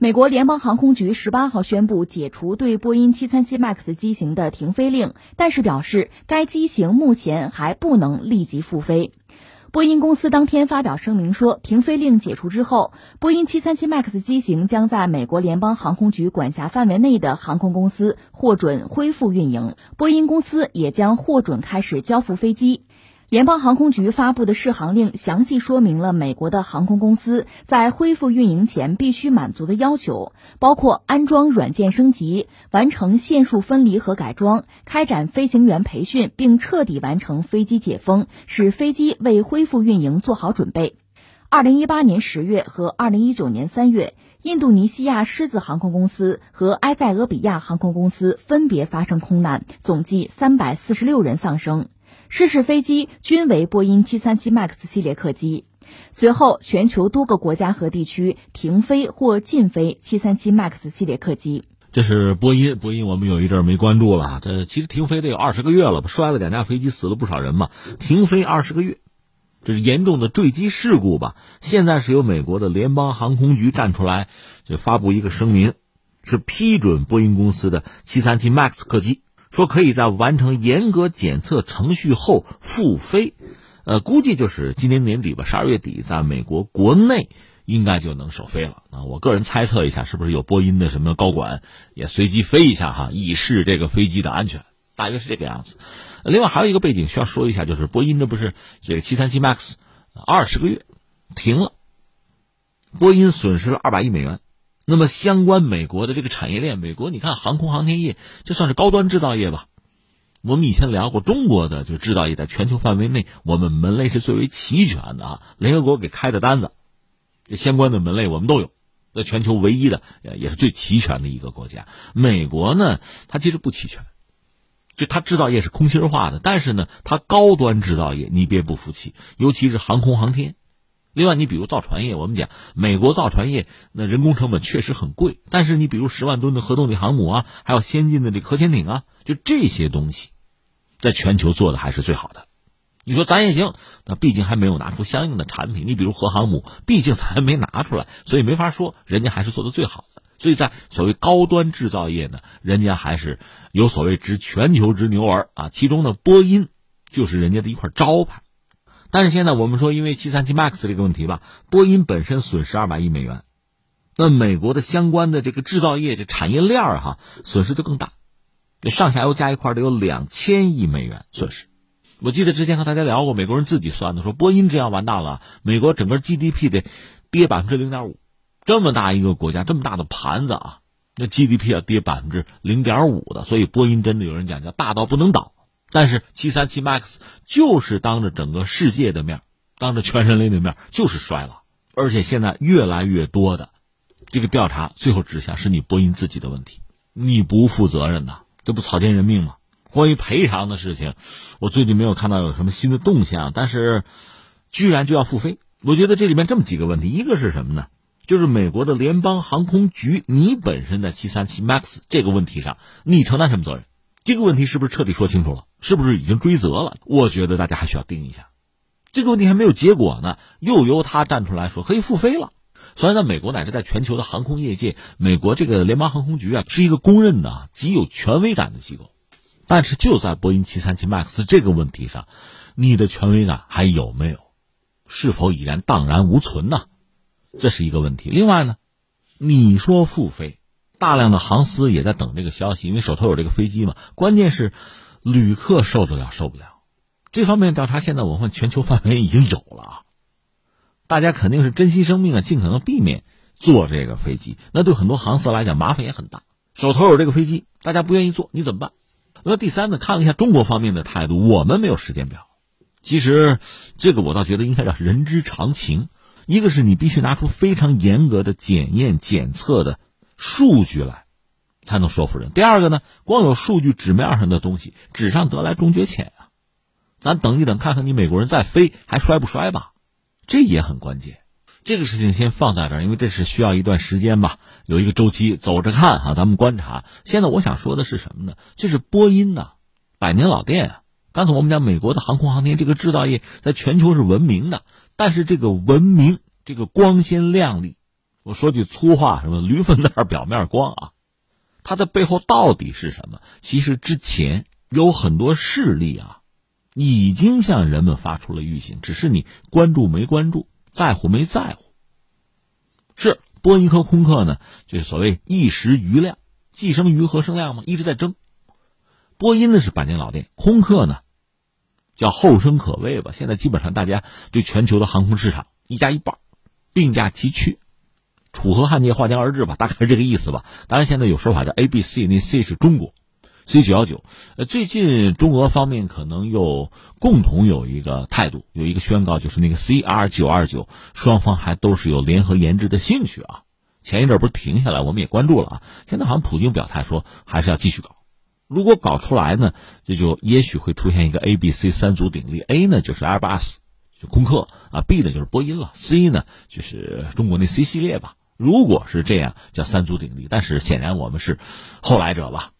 美国联邦航空局十八号宣布解除对波音七三七 MAX 机型的停飞令，但是表示该机型目前还不能立即复飞。波音公司当天发表声明说，停飞令解除之后，波音七三七 MAX 机型将在美国联邦航空局管辖范围内的航空公司获准恢复运营，波音公司也将获准开始交付飞机。联邦航空局发布的适航令详细说明了美国的航空公司在恢复运营前必须满足的要求，包括安装软件升级、完成线束分离和改装、开展飞行员培训，并彻底完成飞机解封，使飞机为恢复运营做好准备。二零一八年十月和二零一九年三月，印度尼西亚狮子航空公司和埃塞俄比亚航空公司分别发生空难，总计三百四十六人丧生。失事飞机均为波音737 MAX 系列客机。随后，全球多个国家和地区停飞或禁飞737 MAX 系列客机。这是波音，波音我们有一阵没关注了。这其实停飞得有二十个月了吧？摔了两架飞机，死了不少人嘛。停飞二十个月，这是严重的坠机事故吧？现在是由美国的联邦航空局站出来，就发布一个声明，是批准波音公司的737 MAX 客机。说可以在完成严格检测程序后复飞，呃，估计就是今年年底吧，十二月底，在美国国内应该就能首飞了。啊，我个人猜测一下，是不是有波音的什么高管也随机飞一下哈，以示这个飞机的安全，大约是这个样子。另外还有一个背景需要说一下，就是波音这不是这个七三七 MAX 二十个月停了，波音损失了二百亿美元。那么，相关美国的这个产业链，美国你看航空航天业，这算是高端制造业吧？我们以前聊过，中国的就制造业在全球范围内，我们门类是最为齐全的啊。联合国给开的单子，这相关的门类我们都有，在全球唯一的也是最齐全的一个国家。美国呢，它其实不齐全，就它制造业是空心化的，但是呢，它高端制造业你别不服气，尤其是航空航天。另外，你比如造船业，我们讲美国造船业那人工成本确实很贵，但是你比如十万吨的核动力航母啊，还有先进的这核潜艇啊，就这些东西，在全球做的还是最好的。你说咱也行，那毕竟还没有拿出相应的产品。你比如核航母，毕竟咱还没拿出来，所以没法说人家还是做的最好的。所以在所谓高端制造业呢，人家还是有所谓值全球之牛儿啊。其中呢，波音就是人家的一块招牌。但是现在我们说，因为七三七 MAX 这个问题吧，波音本身损失二百亿美元，那美国的相关的这个制造业这产业链儿哈损失就更大，这上下游加一块得有两千亿美元损失。我记得之前和大家聊过，美国人自己算的，说波音这样完蛋了，美国整个 GDP 得跌百分之零点五，这么大一个国家，这么大的盘子啊，那 GDP 要跌百分之零点五的，所以波音真的有人讲叫大到不能倒。但是七三七 MAX 就是当着整个世界的面，当着全人类的面就是摔了，而且现在越来越多的这个调查最后指向是你波音自己的问题，你不负责任呐，这不草菅人命吗？关于赔偿的事情，我最近没有看到有什么新的动向，但是居然就要复飞，我觉得这里面这么几个问题，一个是什么呢？就是美国的联邦航空局，你本身在七三七 MAX 这个问题上，你承担什么责任？这个问题是不是彻底说清楚了？是不是已经追责了？我觉得大家还需要盯一下，这个问题还没有结果呢，又由他站出来说可以复飞了。所以在美国乃至在全球的航空业界，美国这个联邦航空局啊是一个公认的极有权威感的机构。但是就在波音七三七 MAX 这个问题上，你的权威感还有没有？是否已然荡然无存呢？这是一个问题。另外呢，你说复飞？大量的航司也在等这个消息，因为手头有这个飞机嘛。关键是，旅客受得了受不了？这方面调查现在我们全球范围已经有了啊。大家肯定是珍惜生命啊，尽可能避免坐这个飞机。那对很多航司来讲，麻烦也很大。手头有这个飞机，大家不愿意坐，你怎么办？那第三呢？看了一下中国方面的态度，我们没有时间表。其实这个我倒觉得应该叫人之常情。一个是你必须拿出非常严格的检验检测的。数据来，才能说服人。第二个呢，光有数据纸面上的东西，纸上得来终觉浅啊。咱等一等，看看你美国人再飞还摔不摔吧，这也很关键。这个事情先放在这儿，因为这是需要一段时间吧，有一个周期，走着看哈。咱们观察。现在我想说的是什么呢？就是波音呐，百年老店啊。刚才我们讲美国的航空航天这个制造业在全球是闻名的，但是这个闻名，这个光鲜亮丽。我说句粗话，什么驴粪蛋表面光啊？它的背后到底是什么？其实之前有很多势力啊，已经向人们发出了预警，只是你关注没关注，在乎没在乎。是波音和空客呢，就是所谓一时余量，既生瑜何生亮嘛，一直在争。波音呢是百年老店，空客呢叫后生可畏吧。现在基本上大家对全球的航空市场一家一半，并驾齐驱。楚河汉界，划江而治吧，大概是这个意思吧。当然，现在有说法叫 A、B、C，那 C 是中国，C 九幺九。呃，最近中俄方面可能又共同有一个态度，有一个宣告，就是那个 C R 九二九，双方还都是有联合研制的兴趣啊。前一阵不是停下来，我们也关注了啊。现在好像普京表态说还是要继续搞，如果搞出来呢，这就也许会出现一个 A、B、C 三足鼎立。A 呢就是 Airbus，就空客啊；B 呢就是波音了；C 呢就是中国那 C 系列吧。如果是这样，叫三足鼎立，但是显然我们是后来者吧？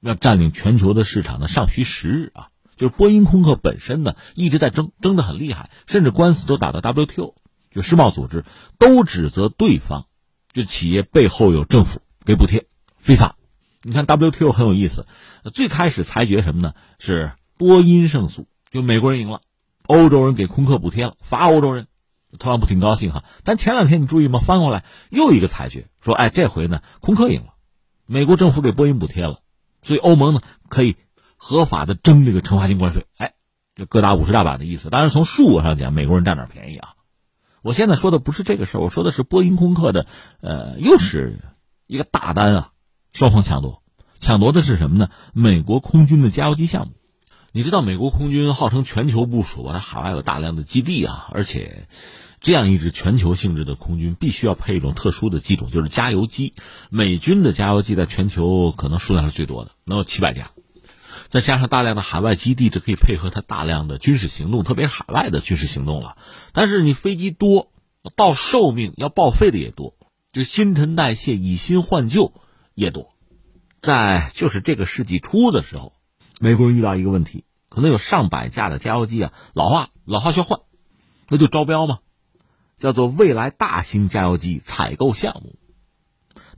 要占领全球的市场呢，尚需时日啊！就是波音、空客本身呢，一直在争，争得很厉害，甚至官司都打到 WTO，就世贸组织都指责对方，就企业背后有政府给补贴，非法。你看 WTO 很有意思，最开始裁决什么呢？是波音胜诉，就美国人赢了，欧洲人给空客补贴了，罚欧洲人。特朗普挺高兴哈，但前两天你注意吗？翻过来又一个裁决，说哎，这回呢，空客赢了，美国政府给波音补贴了，所以欧盟呢可以合法的征这个惩罚性关税，哎，就各打五十大板的意思。当然从数额上讲，美国人占点便宜啊。我现在说的不是这个事儿，我说的是波音空客的，呃，又是一个大单啊，双方抢夺，抢夺的是什么呢？美国空军的加油机项目。你知道美国空军号称全球部署啊，它海外有大量的基地啊，而且这样一支全球性质的空军必须要配一种特殊的机种，就是加油机。美军的加油机在全球可能数量是最多的，能有七百架，再加上大量的海外基地，这可以配合它大量的军事行动，特别是海外的军事行动了。但是你飞机多，到寿命要报废的也多，就新陈代谢、以新换旧也多。在就是这个世纪初的时候。美国人遇到一个问题，可能有上百架的加油机啊老化，老化需要换，那就招标嘛，叫做未来大型加油机采购项目。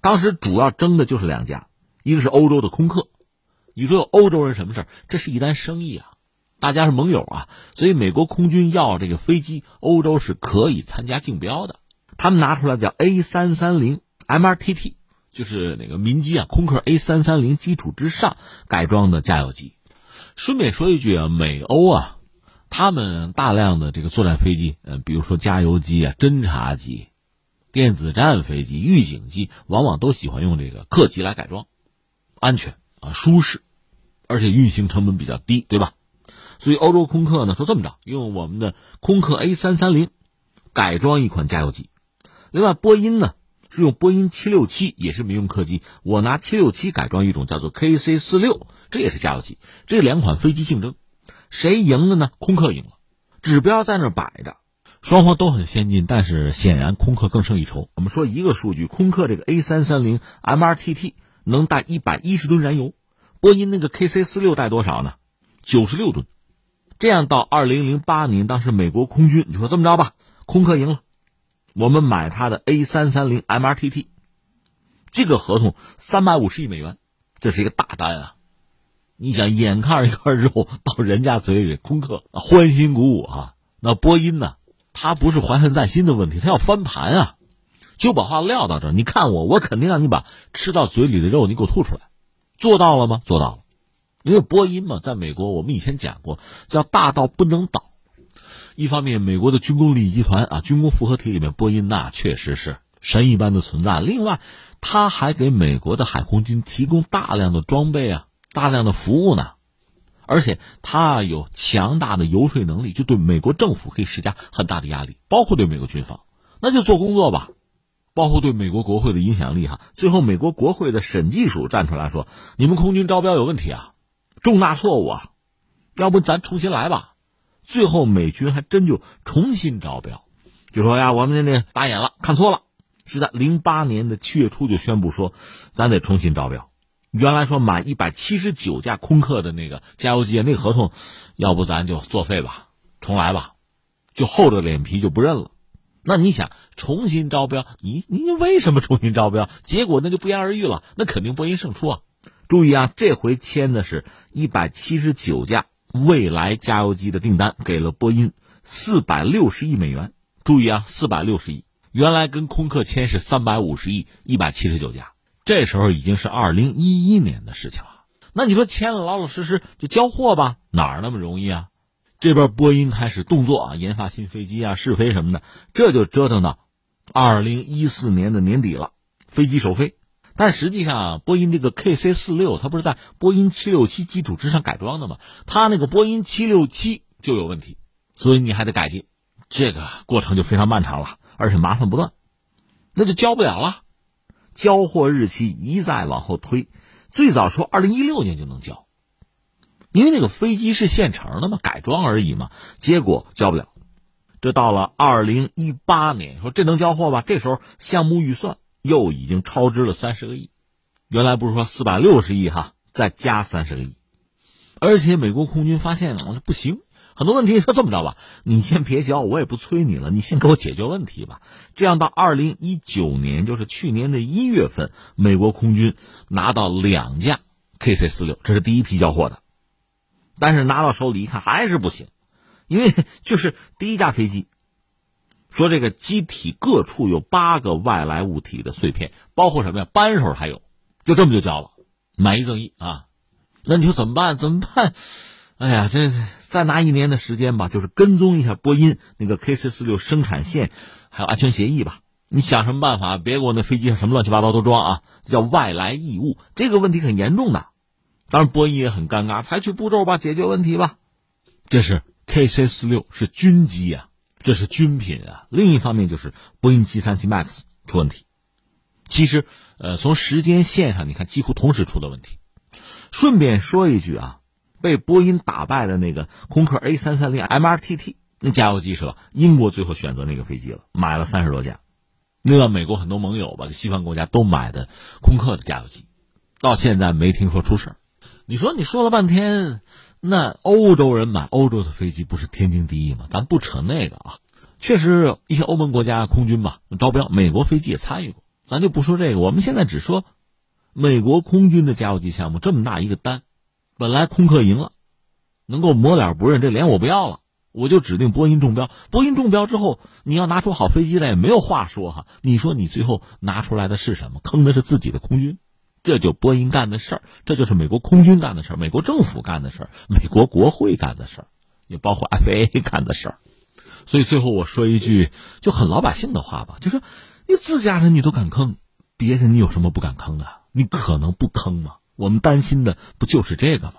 当时主要争的就是两家，一个是欧洲的空客。你说有欧洲人什么事儿？这是一单生意啊，大家是盟友啊，所以美国空军要这个飞机，欧洲是可以参加竞标的。他们拿出来叫 A 三三零 MRTT。就是那个民机啊，空客 A 三三零基础之上改装的加油机。顺便说一句啊，美欧啊，他们大量的这个作战飞机，嗯，比如说加油机啊、侦察机、电子战飞机、预警机，往往都喜欢用这个客机来改装，安全啊、舒适，而且运行成本比较低，对吧？所以欧洲空客呢说这么着，用我们的空客 A 三三零改装一款加油机。另外，波音呢。是用波音七六七，也是民用客机。我拿七六七改装一种叫做 KC 四六，这也是加油机。这两款飞机竞争，谁赢了呢？空客赢了，指标在那摆着，双方都很先进，但是显然空客更胜一筹。我们说一个数据，空客这个 A 三三零 MRTT 能带一百一十吨燃油，波音那个 KC 四六带多少呢？九十六吨。这样到二零零八年，当时美国空军，你说这么着吧，空客赢了。我们买它的 A 三三零 MRTT，这个合同三百五十亿美元，这是一个大单啊！你想，眼看着一块肉到人家嘴里，空客欢欣鼓舞啊。那波音呢？他不是怀恨在心的问题，他要翻盘啊！就把话撂到这，你看我，我肯定让你把吃到嘴里的肉你给我吐出来，做到了吗？做到了，因为波音嘛，在美国我们以前讲过，叫大到不能倒。一方面，美国的军工利益集团啊，军工复合体里面，波音那确实是神一般的存在。另外，他还给美国的海空军提供大量的装备啊，大量的服务呢，而且他有强大的游说能力，就对美国政府可以施加很大的压力，包括对美国军方，那就做工作吧，包括对美国国会的影响力哈。最后，美国国会的审计署站出来说：“你们空军招标有问题啊，重大错误啊，要不咱重新来吧。”最后，美军还真就重新招标，就说呀，我们这打眼了，看错了，是在零八年的七月初就宣布说，咱得重新招标。原来说满一百七十九架空客的那个加油机那个合同，要不咱就作废吧，重来吧，就厚着脸皮就不认了。那你想重新招标，你你为什么重新招标？结果那就不言而喻了，那肯定波音胜出啊！注意啊，这回签的是一百七十九架未来加油机的订单，给了波音四百六十亿美元。注意啊，四百六十亿，原来跟空客签是三百五十亿，一百七十九架，这时候已经是二零一一年的事情了。那你说签了，老老实实就交货吧，哪儿那么容易啊？这边波音开始动作啊，研发新飞机啊，试飞什么的，这就折腾到二零一四年的年底了，飞机首飞。但实际上，波音这个 KC 四六，它不是在波音七六七基础之上改装的吗？它那个波音七六七就有问题，所以你还得改进，这个过程就非常漫长了，而且麻烦不断，那就交不了了。交货日期一再往后推，最早说二零一六年就能交。因为那个飞机是现成的嘛，改装而已嘛，结果交不了。这到了二零一八年，说这能交货吧？这时候项目预算又已经超支了三十个亿，原来不是说四百六十亿哈，再加三十个亿。而且美国空军发现了，我说不行，很多问题说这么着吧，你先别交，我也不催你了，你先给我解决问题吧。这样到二零一九年，就是去年的一月份，美国空军拿到两架 KC 四六，这是第一批交货的。但是拿到手里一看还是不行，因为就是第一架飞机，说这个机体各处有八个外来物体的碎片，包括什么呀？扳手还有，就这么就交了，买一赠一啊！那你说怎么办？怎么办？哎呀，这再拿一年的时间吧，就是跟踪一下波音那个 KC 四六生产线，还有安全协议吧。你想什么办法？别给我那飞机上什么乱七八糟都装啊！叫外来异物，这个问题很严重的。当然，波音也很尴尬，采取步骤吧，解决问题吧。这是 KC 四六是军机啊，这是军品啊。另一方面就是波音七三七 MAX 出问题。其实，呃，从时间线上你看，几乎同时出的问题。顺便说一句啊，被波音打败的那个空客 A 三三零 MRTT 那加油机是吧？英国最后选择那个飞机了，买了三十多架。另外，美国很多盟友吧，西方国家都买的空客的加油机，到现在没听说出事儿。你说你说了半天，那欧洲人买欧洲的飞机不是天经地义吗？咱不扯那个啊，确实一些欧盟国家空军吧招标，美国飞机也参与过，咱就不说这个。我们现在只说美国空军的加油机项目这么大一个单，本来空客赢了，能够抹脸不认，这脸我不要了，我就指定波音中标。波音中标之后，你要拿出好飞机来也没有话说哈。你说你最后拿出来的是什么？坑的是自己的空军。这就波音干的事儿，这就是美国空军干的事儿，美国政府干的事儿，美国国会干的事儿，也包括 FAA 干的事儿。所以最后我说一句就很老百姓的话吧，就说你自家人你都敢坑，别人你有什么不敢坑的？你可能不坑吗？我们担心的不就是这个吗？